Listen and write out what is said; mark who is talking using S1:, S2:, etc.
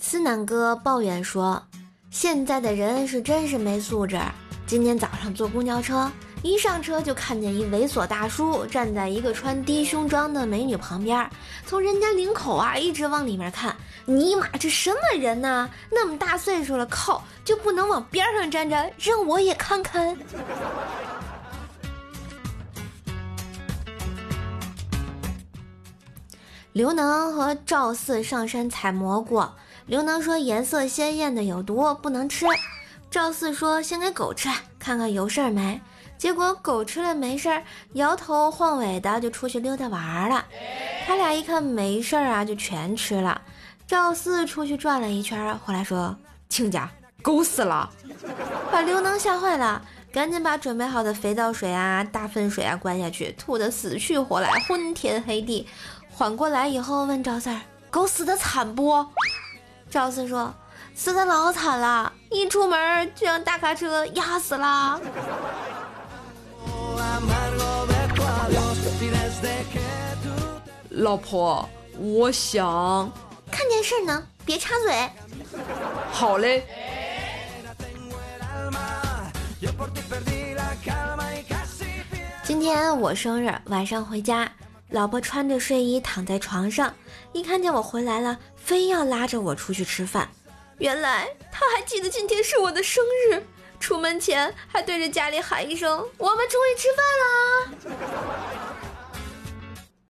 S1: 思南哥抱怨说：“现在的人是真是没素质。今天早上坐公交车，一上车就看见一猥琐大叔站在一个穿低胸装的美女旁边，从人家领口啊一直往里面看。尼玛，这什么人呢？那么大岁数了，靠，就不能往边上站着，让我也看看？”刘能和赵四上山采蘑菇。刘能说颜色鲜艳的有毒，不能吃。赵四说先给狗吃，看看有事儿没。结果狗吃了没事儿，摇头晃尾的就出去溜达玩了。他俩一看没事儿啊，就全吃了。赵四出去转了一圈，回来说亲家狗死了，把刘能吓坏了，赶紧把准备好的肥皂水啊、大粪水啊灌下去，吐得死去活来，昏天黑地。缓过来以后问赵四儿：“狗死的惨不？”赵四说：“死的老惨了，一出门就让大卡车压死了。”
S2: 老婆，我想
S1: 看电视呢，别插嘴。
S2: 好嘞。
S1: 今天我生日，晚上回家。老婆穿着睡衣躺在床上，一看见我回来了，非要拉着我出去吃饭。原来她还记得今天是我的生日，出门前还对着家里喊一声：“我们出去吃饭了！”